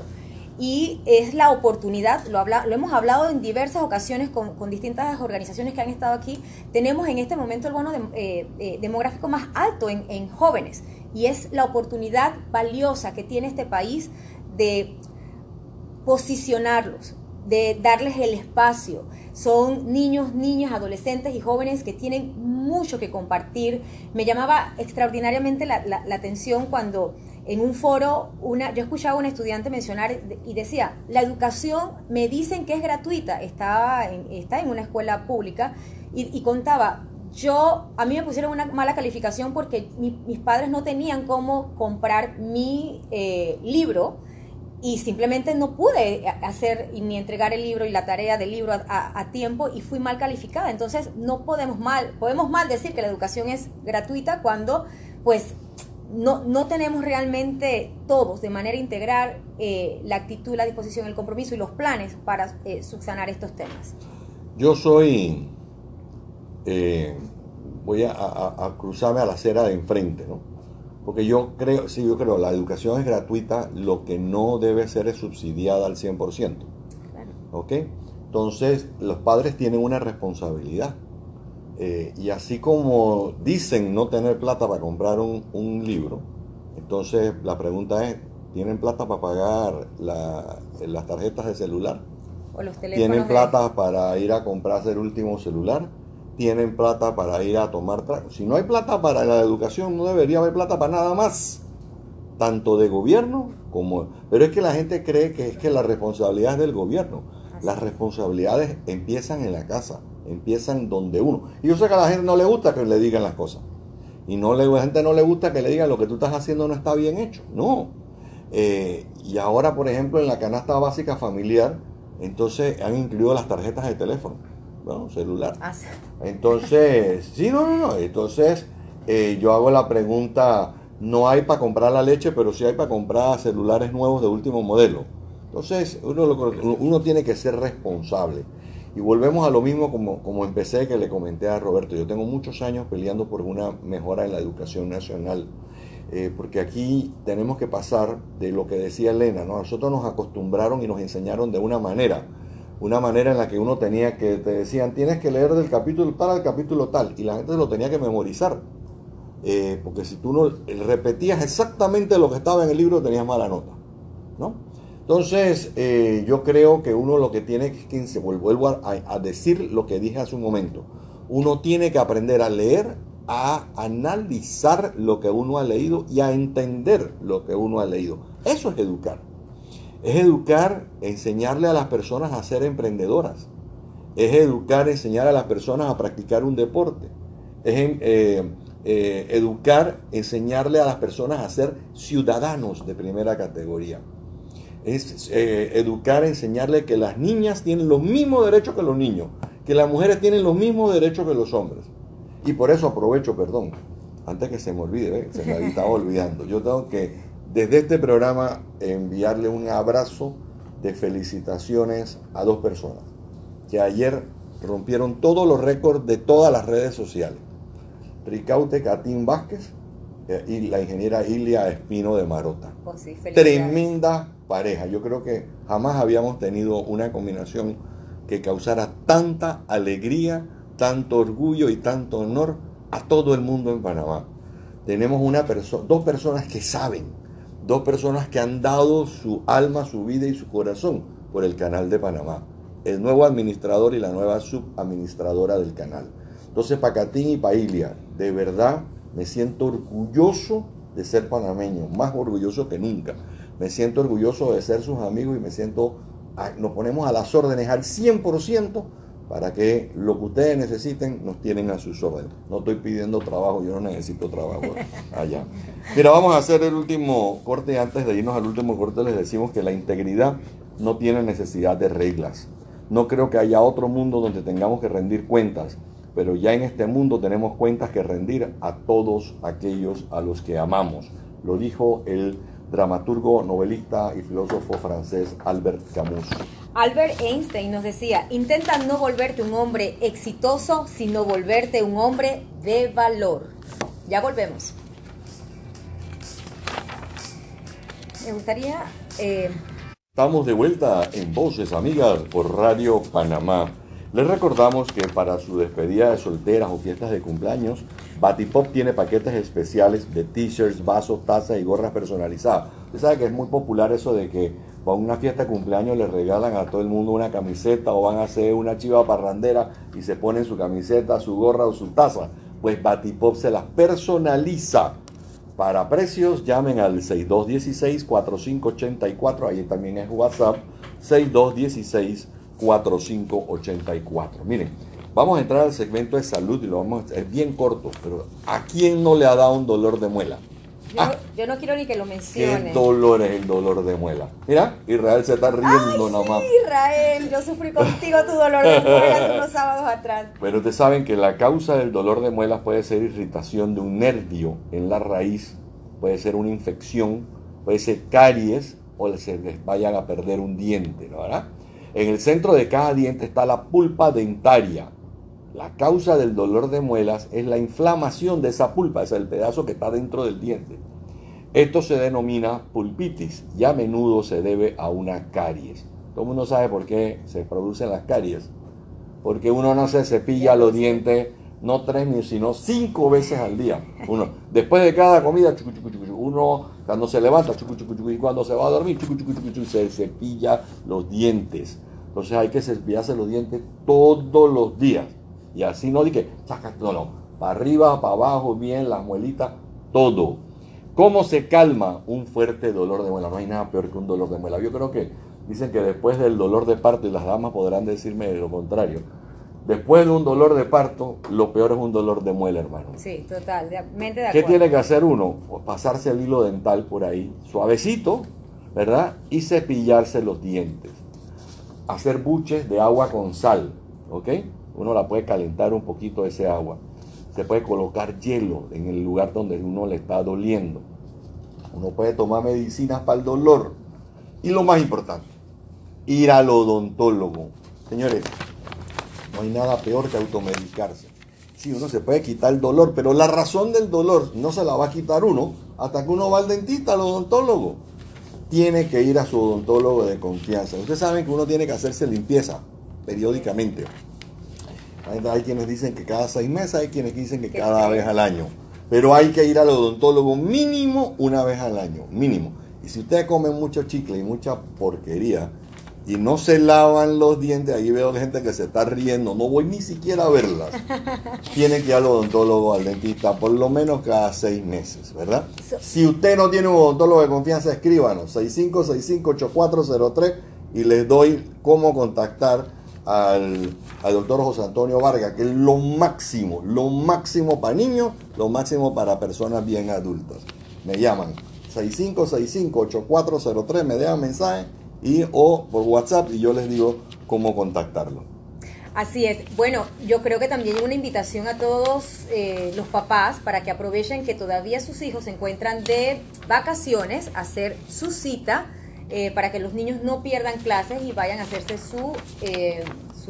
y es la oportunidad, lo, habla, lo hemos hablado en diversas ocasiones con, con, distintas organizaciones que han estado aquí, tenemos en este momento el bono de, eh, eh, demográfico más alto en, en, jóvenes y es la oportunidad valiosa que tiene este país de posicionarlos, de darles el espacio. Son niños, niñas, adolescentes y jóvenes que tienen mucho que compartir. Me llamaba extraordinariamente la, la, la atención cuando en un foro, una, yo escuchaba a un estudiante mencionar y decía, la educación me dicen que es gratuita, está en, está en una escuela pública y, contaba, yo, a mí me pusieron una mala calificación porque mis padres no tenían cómo comprar mi eh, libro y simplemente no pude hacer ni entregar el libro y la tarea del libro a, tiempo y fui mal calificada. Entonces no podemos mal, podemos mal decir que la educación es gratuita cuando pues no, no tenemos realmente todos de manera integral eh, la actitud, la disposición, el compromiso y los planes para eh, subsanar estos temas. Yo soy, eh, voy a, cruzarme a la acera de enfrente, ¿no? Porque yo creo, sí, yo creo, la educación es gratuita, lo que no debe ser es subsidiada al 100%. Claro. ¿Ok? Entonces, los padres tienen una responsabilidad eh, y así como dicen no tener plata para comprar un, libro, entonces la pregunta es, ¿tienen plata para pagar las tarjetas de celular? O los ¿Tienen plata para ir a comprarse el último celular? ¿Tienen plata para ir a tomar trago? Si no hay plata para la educación, no debería haber plata para nada más. Tanto de gobierno como... Pero es que la gente cree que es que la responsabilidad es del gobierno. Las responsabilidades empiezan en la casa empiezan donde uno. Y yo sé que a la gente no le gusta que le digan las cosas. Y no le, a la gente no le gusta que le digan lo que tú estás haciendo no está bien hecho. No. Eh, y ahora, por ejemplo, en la canasta básica familiar, entonces han incluido las tarjetas de teléfono, bueno, celular. Ah, entonces, sí, no, no, no. Entonces, eh, yo hago la pregunta, no hay para comprar la leche, pero sí hay para comprar celulares nuevos de último modelo. Entonces, uno, uno tiene que ser responsable. Y volvemos a lo mismo como, como empecé que le comenté a Roberto. Yo tengo muchos años peleando por una mejora en la educación nacional. Eh, porque aquí tenemos que pasar de lo que decía Elena, ¿no? Nosotros nos acostumbraron y nos enseñaron de una manera, una manera en la que uno tenía que, te decían, tienes que leer del capítulo tal al capítulo tal, y la gente lo tenía que memorizar. Eh, porque si tú no repetías exactamente lo que estaba en el libro, tenías mala nota, ¿no? Entonces, eh, yo creo que uno lo que tiene que, se vuelvo a, decir lo que dije hace un momento, uno tiene que aprender a leer, a analizar lo que uno ha leído y a entender lo que uno ha leído. Eso es educar. Es educar, enseñarle a las personas a ser emprendedoras. Es educar, enseñar a las personas a practicar un deporte. Es eh, eh, educar, enseñarle a las personas a ser ciudadanos de primera categoría es eh, educar, enseñarle que las niñas tienen los mismos derechos que los niños, que las mujeres tienen los mismos derechos que los hombres. Y por eso aprovecho, perdón, antes que se me olvide, se me estaba olvidando. Yo tengo que, desde este programa, enviarle un abrazo de felicitaciones a dos personas que ayer rompieron todos los récords de todas las redes sociales. Ricaute Catín Vázquez eh, y la ingeniera Ilia Espino de Marota. Oh, sí. Tremenda pareja. Yo creo que jamás habíamos tenido una combinación que causara tanta alegría, tanto orgullo y tanto honor a todo el mundo en Panamá. Tenemos una perso- dos personas que saben, dos personas que han dado su alma, su vida y su corazón por el canal de Panamá. El nuevo administrador y la nueva subadministradora del canal. Entonces, Pacatín y Pailia, de verdad me siento orgulloso de ser panameño, más orgulloso que nunca. Me siento orgulloso de ser sus amigos y me siento, nos ponemos a las órdenes al 100% para que lo que ustedes necesiten nos tienen a sus órdenes. No estoy pidiendo trabajo, yo no necesito trabajo allá. Mira, vamos a hacer el último corte. Antes de irnos al último corte les decimos que la integridad no tiene necesidad de reglas. No creo que haya otro mundo donde tengamos que rendir cuentas, pero ya en este mundo tenemos cuentas que rendir a todos aquellos a los que amamos. Lo dijo el dramaturgo, novelista y filósofo francés Albert Camus. Albert Einstein nos decía, intenta no volverte un hombre exitoso, sino volverte un hombre de valor. Ya volvemos. Me gustaría... eh, Estamos de vuelta en Voces Amigas por Radio Panamá. Les recordamos que para su despedida de solteras o fiestas de cumpleaños, Batipop tiene paquetes especiales de t-shirts, vasos, tazas y gorras personalizadas. Usted sabe que es muy popular eso de que para una fiesta de cumpleaños le regalan a todo el mundo una camiseta o van a hacer una chiva parrandera y se ponen su camiseta, su gorra o su taza. Pues Batipop se las personaliza. Para precios, llamen al 6216-4584, ahí también es WhatsApp, 6216-4584. Miren, vamos a entrar al segmento de salud y lo vamos a, es bien corto, pero ¿a quién no le ha dado un dolor de muela? yo, Ah. yo no quiero ni que lo ¿Qué mencione. dolor es el dolor de muela? Mira, Israel se está riendo Ay, nomás. sí, Israel, yo sufrí contigo tu dolor de muela hace unos sábados atrás. Pero ustedes saben que la causa del dolor de muelas puede ser irritación de un nervio en la raíz, puede ser una infección, puede ser caries o se les vayan a perder un diente, ¿no? ¿verdad? En el centro de cada diente está la pulpa dentaria. La causa del dolor de muelas es la inflamación de esa pulpa, es el pedazo que está dentro del diente. Esto se denomina pulpitis y a menudo se debe a una caries. Todo el mundo sabe por qué se producen las caries porque uno no se cepilla los dientes no tres ni sino cinco veces al día. Uno, después de cada comida, chucu, uno cuando se levanta, y cuando se va a dormir, se cepilla los dientes. Entonces hay que cepillarse los dientes todos los días. Y así no dije, no, no, para arriba, para abajo, bien, las muelitas, todo. ¿Cómo se calma un fuerte dolor de muela? No hay nada peor que un dolor de muela. Yo creo que dicen que después del dolor de parto, y las damas podrán decirme lo contrario, después de un dolor de parto, lo peor es un dolor de muela, hermano. Sí, totalmente de ¿Qué acuerdo. tiene que hacer uno? Pues pasarse el hilo dental por ahí, suavecito, ¿verdad? Y cepillarse los dientes. Hacer buches de agua con sal, ¿ok? Uno la puede calentar un poquito ese agua. Se puede colocar hielo en el lugar donde uno le está doliendo. Uno puede tomar medicinas para el dolor. Y lo más importante, ir al odontólogo. Señores, no hay nada peor que automedicarse. Sí, uno se puede quitar el dolor, pero la razón del dolor no se la va a quitar uno hasta que uno va al dentista, al odontólogo. Tiene que ir a su odontólogo de confianza. Ustedes saben que uno tiene que hacerse limpieza periódicamente. Hay, quienes dicen que cada seis meses, hay quienes dicen que cada vez al año. Pero hay que ir al odontólogo mínimo una vez al año, mínimo. Y si ustedes comen mucho chicle y mucha porquería y no se lavan los dientes, ahí veo gente que se está riendo, no voy ni siquiera a verlas. Tienen que ir al odontólogo, al dentista, por lo menos cada seis meses, ¿verdad? Si usted no tiene un odontólogo de confianza, escríbanos 65658403 y les doy cómo contactar al, al doctor José Antonio Vargas, que es lo máximo, lo máximo para niños, lo máximo para personas bien adultas. Me llaman 65658403, me dejan mensaje y o por WhatsApp y yo les digo cómo contactarlo. Así es. Bueno, yo creo que también una invitación a todos eh, los papás para que aprovechen que todavía sus hijos se encuentran de vacaciones, hacer su cita eh, para que los niños no pierdan clases y vayan a hacerse su, eh, su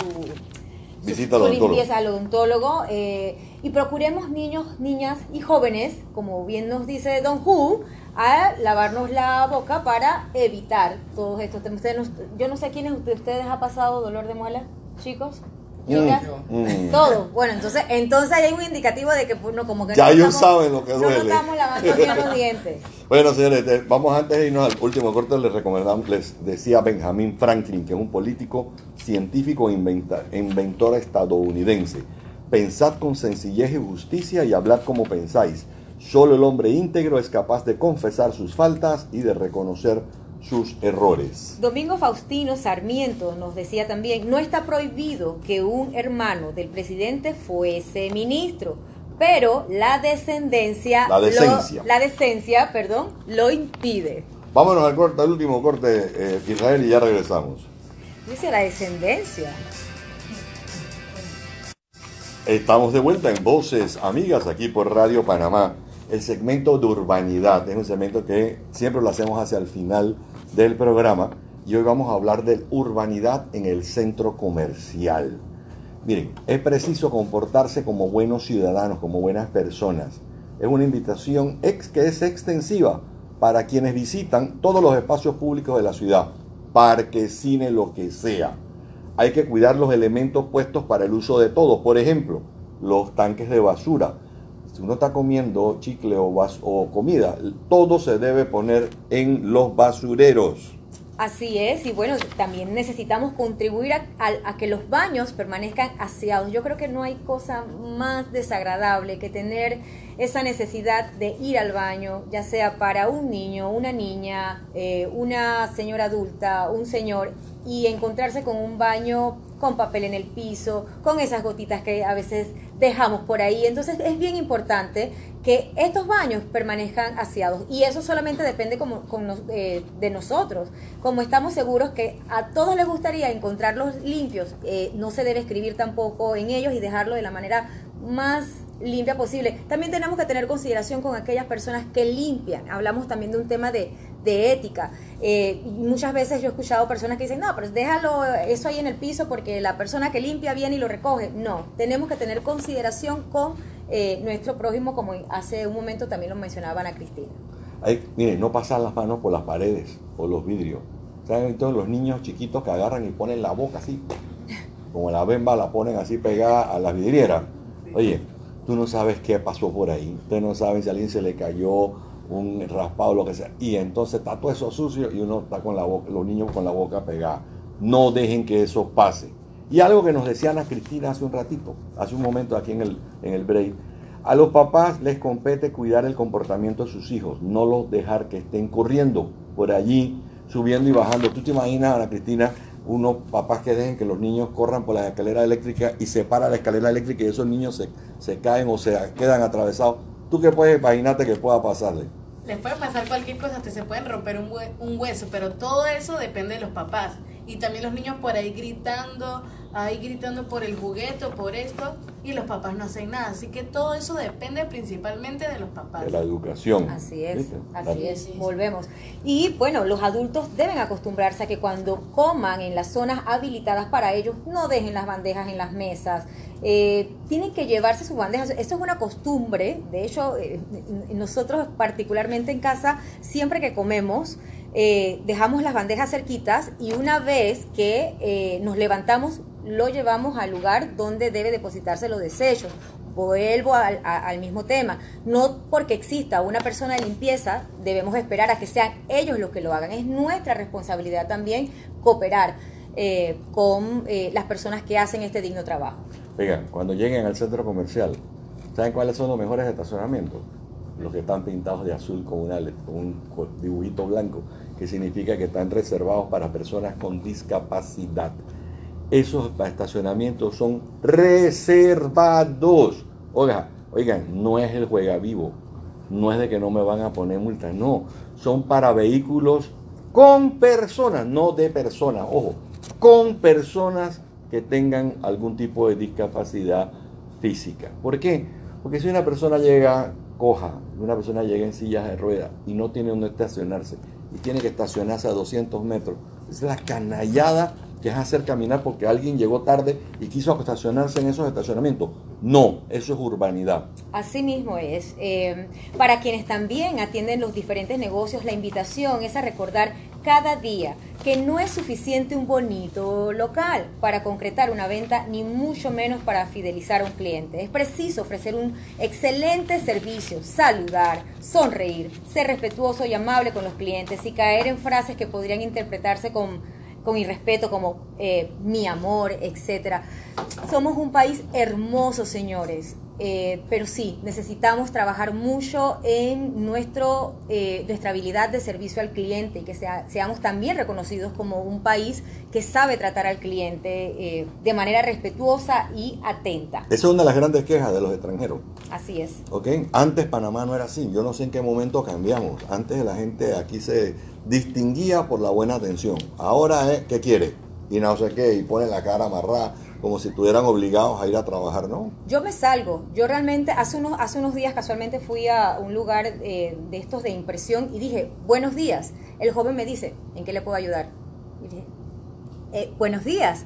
visita al odontólogo. limpieza al odontólogo eh, y procuremos niños, niñas y jóvenes, como bien nos dice Don Who, a lavarnos la boca para evitar todos estos temas. Ustedes yo no sé a quiénes de ustedes ha pasado dolor de muela, chicos. Chicas. Mm. Todo. Bueno, entonces, entonces hay un indicativo de que pues, no, como que Ya no ellos estamos- saben lo que No duele. nos estamos lavando bien los dientes. Bueno, señores, te- vamos antes de irnos al último corte, les recomendamos, les decía Benjamin Franklin, que es un político, científico e inventa- inventor estadounidense. Pensad con sencillez y justicia y hablad como pensáis. Solo el hombre íntegro es capaz de confesar sus faltas y de reconocer sus errores. Domingo Faustino Sarmiento nos decía también, no está prohibido que un hermano del presidente fuese ministro, pero la descendencia, La decencia. lo, la decencia, perdón, lo impide. Vámonos al corte, al último corte, eh, Israel, y ya regresamos. Dice la descendencia. Estamos de vuelta en Voces Amigas aquí por Radio Panamá. El segmento de urbanidad es un segmento que siempre lo hacemos hacia el final del programa y hoy vamos a hablar de urbanidad en el centro comercial. Miren, es preciso comportarse como buenos ciudadanos, como buenas personas. Es una invitación ex que es extensiva para quienes visitan todos los espacios públicos de la ciudad, parque, cine, lo que sea hay que cuidar los elementos puestos para el uso de todos. Por ejemplo, los tanques de basura. Si uno está comiendo chicle o, o comida, todo se debe poner en los basureros. Así es, y bueno, también necesitamos contribuir a, a- a que los baños permanezcan aseados. Yo creo que no hay cosa más desagradable que tener esa necesidad de ir al baño, ya sea para un niño, una niña, eh, una señora adulta, un señor, y encontrarse con un baño con papel en el piso, con esas gotitas que a veces dejamos por ahí. Entonces es bien importante que estos baños permanezcan aseados y eso solamente depende como, eh, de nosotros. Como estamos seguros que a todos les gustaría encontrarlos limpios, eh, no se debe escribir tampoco en ellos y dejarlo de la manera más limpia posible. También tenemos que tener consideración con aquellas personas que limpian. Hablamos también de un tema de, de ética. Eh, muchas veces yo he escuchado personas que dicen, no, pero déjalo eso ahí en el piso porque la persona que limpia viene y lo recoge. No, tenemos que tener consideración con eh, nuestro prójimo, como hace un momento también lo mencionaba Ana Cristina. Hay, miren, no pasar las manos por las paredes o los vidrios. ¿Saben? Todos los niños chiquitos que agarran y ponen la boca así, como la bemba la ponen así pegada a la vidriera. Oye, tú no sabes qué pasó por ahí. Ustedes no saben si a alguien se le cayó un raspado lo que sea. Y entonces está todo eso sucio y uno está con la boca, los niños con la boca pegada. No dejen que eso pase. Y algo que nos decía Ana Cristina hace un ratito, hace un momento aquí en el, en el break. A los papás les compete cuidar el comportamiento de sus hijos, no los dejar que estén corriendo por allí, subiendo y bajando. ¿Tú te imaginas, Ana Cristina, unos papás que dejen que los niños corran por la escalera eléctrica y se para la escalera eléctrica y esos niños se, se caen o se quedan atravesados? ¿Tú qué puedes imaginarte que pueda pasarle? Les puede pasar cualquier cosa, hasta se pueden romper un, hue- un hueso, pero todo eso depende de los papás. Y también los niños por ahí gritando, ahí gritando por el juguete o por esto, y los papás no hacen nada. Así que todo eso depende principalmente de los papás. De la educación. Así es, ¿Viste? así La- es, volvemos. Y bueno, los adultos deben acostumbrarse a que cuando coman en las zonas habilitadas para ellos, no dejen las bandejas en las mesas. Eh, tienen que llevarse sus bandejas. Esto es una costumbre. De hecho, eh, nosotros particularmente en casa, siempre que comemos, eh, dejamos las bandejas cerquitas y una vez que eh, nos levantamos, lo llevamos al lugar donde debe depositarse los desechos. Vuelvo al, a- al mismo tema. No porque exista una persona de limpieza, debemos esperar a que sean ellos los que lo hagan. Es nuestra responsabilidad también cooperar eh, con eh, las personas que hacen este digno trabajo. Oigan, cuando lleguen al centro comercial, ¿saben cuáles son los mejores estacionamientos? Los que están pintados de azul con, un dibujito blanco, que significa que están reservados para personas con discapacidad. Esos estacionamientos son reservados. Oiga, oigan, no es el juega vivo, no es de que no me van a poner multas, no, son para vehículos con personas, no de personas, ojo, con personas que tengan algún tipo de discapacidad física. ¿Por qué? Porque si una persona llega coja, una persona llega en sillas de ruedas y no tiene donde estacionarse y tiene que estacionarse a 200 metros, es la canallada que es hacer caminar porque alguien llegó tarde y quiso estacionarse en esos estacionamientos. No, eso es urbanidad. Así mismo es. Eh, para quienes también atienden los diferentes negocios, la invitación es a recordar cada día que no es suficiente un bonito local para concretar una venta, ni mucho menos para fidelizar a un cliente. Es preciso ofrecer un excelente servicio, saludar, sonreír, ser respetuoso y amable con los clientes y caer en frases que podrían interpretarse con con irrespeto como eh, mi amor, etcétera. Somos un país hermoso, señores. Eh, pero sí, necesitamos trabajar mucho en nuestro, eh, nuestra habilidad de servicio al cliente y que seamos también reconocidos como un país que sabe tratar al cliente de manera respetuosa y atenta. Esa es una de las grandes quejas de los extranjeros. Así es. ¿Okay? Antes Panamá no era así, yo no sé en qué momento cambiamos. Antes la gente aquí se distinguía por la buena atención. Ahora es, ¿qué quiere? Y no sé qué, y pone la cara amarrada como si estuvieran obligados a ir a trabajar, ¿no? Yo me salgo. Yo realmente hace unos, hace unos días casualmente fui a un lugar eh, de estos de impresión y dije, buenos días. El joven me dice, ¿en qué le puedo ayudar? Y dije, eh, buenos días.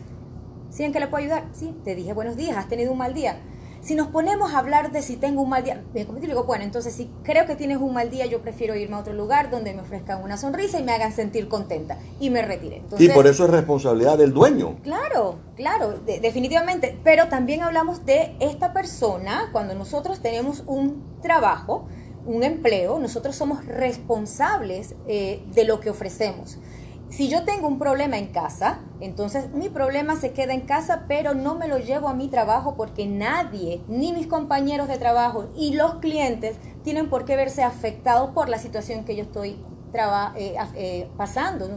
¿Sí, en qué le puedo ayudar? Sí, te dije buenos días, has tenido un mal día. Si nos ponemos a hablar de si tengo un mal día, me digo, bueno, entonces si creo que tienes un mal día, yo prefiero irme a otro lugar donde me ofrezcan una sonrisa y me hagan sentir contenta. Y me retiré. y por eso es responsabilidad del dueño. Claro, claro, definitivamente. Pero también hablamos de esta persona, cuando nosotros tenemos un trabajo, un empleo, nosotros somos responsables eh, de lo que ofrecemos. Si yo tengo un problema en casa, entonces mi problema se queda en casa, pero no me lo llevo a mi trabajo porque nadie, ni mis compañeros de trabajo y los clientes tienen por qué verse afectados por la situación que yo estoy eh, eh, pasando.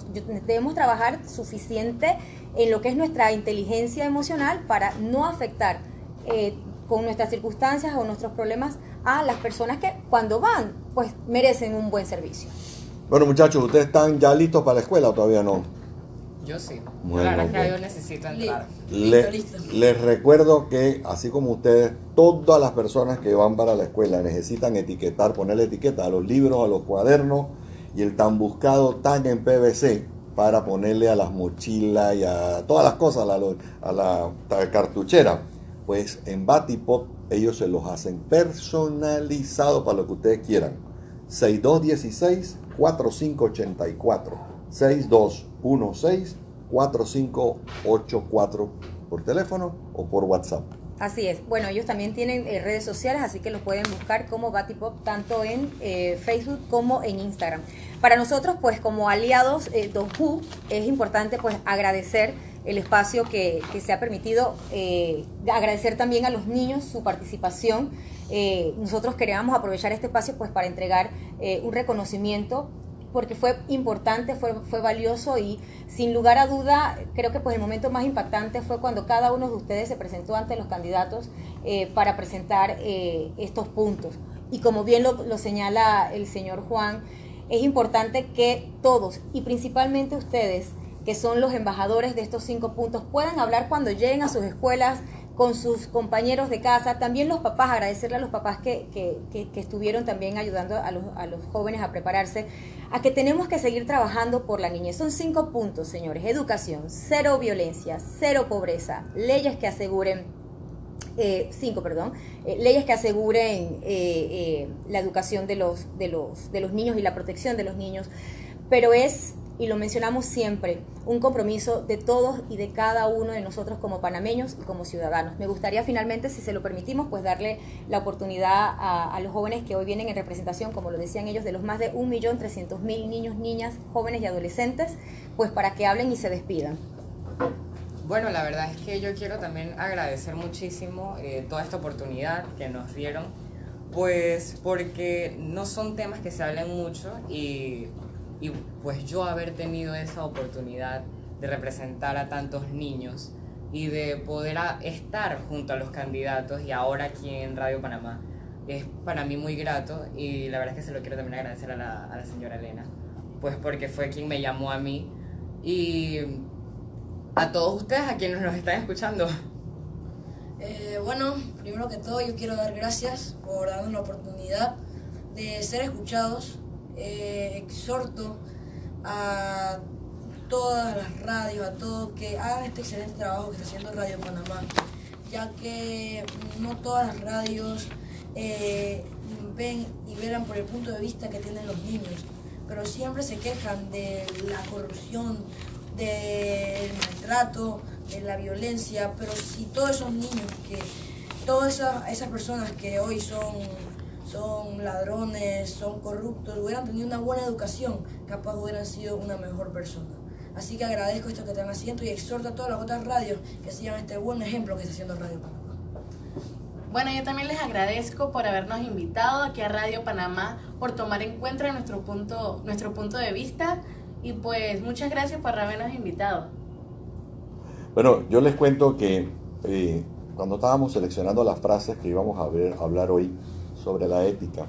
Debemos trabajar suficiente en lo que es nuestra inteligencia emocional para no afectar eh, con nuestras circunstancias o nuestros problemas a las personas que cuando van, pues merecen un buen servicio. Bueno, muchachos, ¿ustedes están ya listos para la escuela o todavía no? Yo sí. Bueno, la verdad que yo necesito entrar. Les recuerdo que, así como ustedes, todas las personas que van para la escuela necesitan etiquetar, ponerle etiqueta a los libros, a los cuadernos y el tan buscado tag en PVC para ponerle a las mochilas y a todas las cosas, a la, a la cartuchera. Pues en Batipop ellos se los hacen personalizados para lo que ustedes quieran. 6216 4584 6216 4584 por teléfono o por WhatsApp. Así es. Bueno, ellos también tienen eh, redes sociales, así que los pueden buscar como Batipop tanto en eh, Facebook como en Instagram. Para nosotros, pues como aliados eh, Who, es importante pues agradecer el espacio que, que se ha permitido, eh, agradecer también a los niños su participación eh, nosotros queríamos aprovechar este espacio pues para entregar eh, un reconocimiento porque fue importante, fue, fue valioso y sin lugar a duda creo que pues el momento más impactante fue cuando cada uno de ustedes se presentó ante los candidatos eh, para presentar estos puntos. Y como bien lo, lo señala el señor Juan, es importante que todos y principalmente ustedes que son los embajadores de estos cinco puntos puedan hablar cuando lleguen a sus escuelas, con sus compañeros de casa, también los papás, agradecerle a los papás que, que, estuvieron también ayudando a los, a los, jóvenes a prepararse, a que tenemos que seguir trabajando por la niñez. Son cinco puntos, señores. Educación, cero violencia, cero pobreza, leyes que aseguren, eh, cinco, perdón, eh, leyes que aseguren eh, la educación de los, de, los, de los niños y la protección de los niños, pero es y lo mencionamos siempre, un compromiso de todos y de cada uno de nosotros como panameños y como ciudadanos. Me gustaría finalmente, si se lo permitimos, pues darle la oportunidad a, los jóvenes que hoy vienen en representación, como lo decían ellos, de los más de 1.300.000 niños, niñas, jóvenes y adolescentes, pues para que hablen y se despidan. Bueno, la verdad es que yo quiero también agradecer muchísimo eh, toda esta oportunidad que nos dieron, pues porque no son temas que se hablan mucho y y pues yo haber tenido esa oportunidad de representar a tantos niños y de poder estar junto a los candidatos y ahora aquí en Radio Panamá es para mí muy grato y la verdad es que se lo quiero también agradecer a la, señora Elena, pues porque fue quien me llamó a mí y a todos ustedes, a quienes nos están escuchando. Eh, bueno, primero que todo yo quiero dar gracias por darnos la oportunidad de ser escuchados eh, exhorto a todas las radios, a todos que hagan este excelente trabajo que está haciendo Radio Panamá, ya que no todas las radios eh, ven y velan por el punto de vista que tienen los niños, pero siempre se quejan de la corrupción, del maltrato, de la violencia, pero si todos esos niños que, todas esas, esas personas que hoy son, son ladrones, son corruptos, hubieran tenido una buena educación, capaz hubieran sido una mejor persona. Así que agradezco esto que están haciendo y exhorto a todas las otras radios que sigan este buen ejemplo que está haciendo Radio Panamá. Bueno, yo también les agradezco por habernos invitado aquí a Radio Panamá, por tomar en cuenta nuestro punto, nuestro punto de vista y pues muchas gracias por habernos invitado. Bueno, yo les cuento que eh, cuando estábamos seleccionando las frases que íbamos a, ver, a hablar hoy sobre la ética,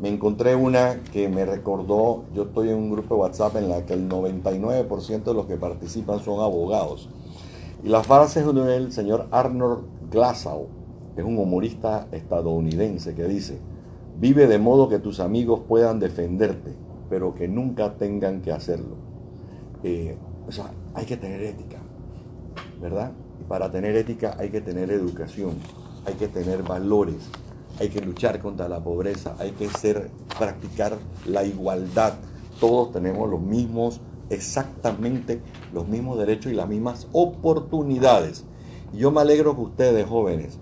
me encontré una que me recordó, yo estoy en un grupo de WhatsApp en la que el 99% de los que participan son abogados. Y la frase es del señor Arnold Glasow, que es un humorista estadounidense, que dice, vive de modo que tus amigos puedan defenderte, pero que nunca tengan que hacerlo. Eh, o sea, hay que tener ética, ¿verdad? Y para tener ética hay que tener educación, hay que tener valores, hay que luchar contra la pobreza, hay que ser, practicar la igualdad. Todos tenemos los mismos, exactamente los mismos derechos y las mismas oportunidades. Y yo me alegro que ustedes, jóvenes,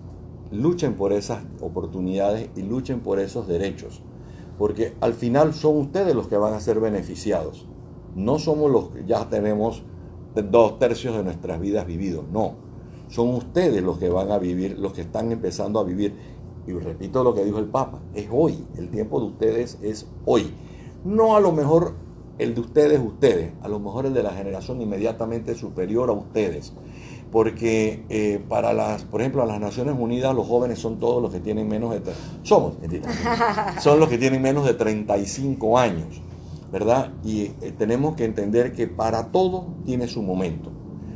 luchen por esas oportunidades y luchen por esos derechos. Porque al final son ustedes los que van a ser beneficiados. No somos los que ya tenemos dos tercios de nuestras vidas vividos. No. Son ustedes los que van a vivir, los que están empezando a vivir y repito lo que dijo el Papa, es hoy, el tiempo de ustedes es hoy. No a lo mejor el de ustedes, ustedes, a lo mejor el de la generación inmediatamente superior a ustedes. Porque eh, para las, por ejemplo, a las Naciones Unidas los jóvenes son todos los que tienen menos de, somos, son los que tienen menos de 35 años, ¿verdad? Y eh, tenemos que entender que para todo tiene su momento.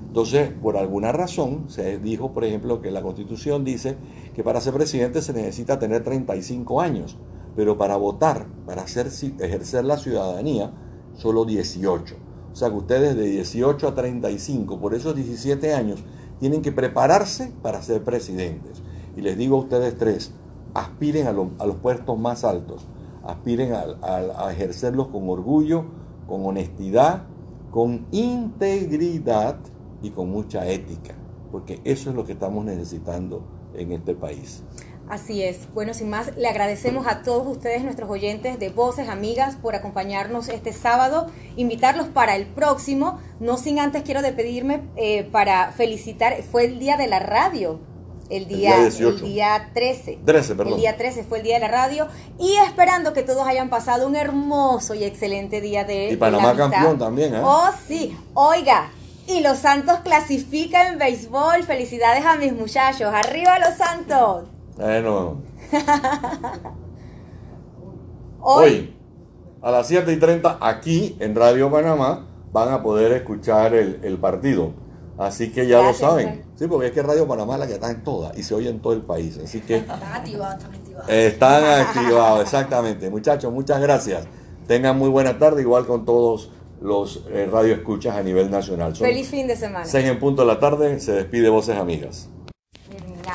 Entonces, por alguna razón, se dijo, por ejemplo, que la Constitución dice que para ser presidente se necesita tener 35 años, pero para votar, para hacer, ejercer la ciudadanía, solo 18. O sea que ustedes de 18 a 35, por esos 17 años, tienen que prepararse para ser presidentes. Y les digo a ustedes tres, aspiren a, los puestos más altos, aspiren a ejercerlos con orgullo, con honestidad, con integridad y con mucha ética, porque eso es lo que estamos necesitando en este país. Así es. Bueno, sin más, le agradecemos a todos ustedes, nuestros oyentes de Voces Amigas, por acompañarnos este sábado, invitarlos para el próximo. No sin antes quiero despedirme eh, para felicitar, fue el día de la radio. El día, el día, 13. 13 perdón. El día 13 fue el día de la radio. Y esperando que todos hayan pasado un hermoso y excelente día de. Y Panamá campeón también, ¿eh? Oh, sí. Oiga, y los Santos clasifican en béisbol. Felicidades a mis muchachos. ¡Arriba los Santos! Bueno. Hoy, a las 7 y 30, aquí en Radio Panamá, van a poder escuchar el, partido. Así que ya lo saben. Sí, porque es que Radio Panamá es la que está en todas y se oye en todo el país. Así que. Están activados, están activados. Están activados, exactamente. Muchachos, muchas gracias. Tengan muy buena tarde, igual con todos los eh, radioescuchas a nivel nacional. Feliz fin de semana. Seis en punto de la tarde, se despide Voces Amigas.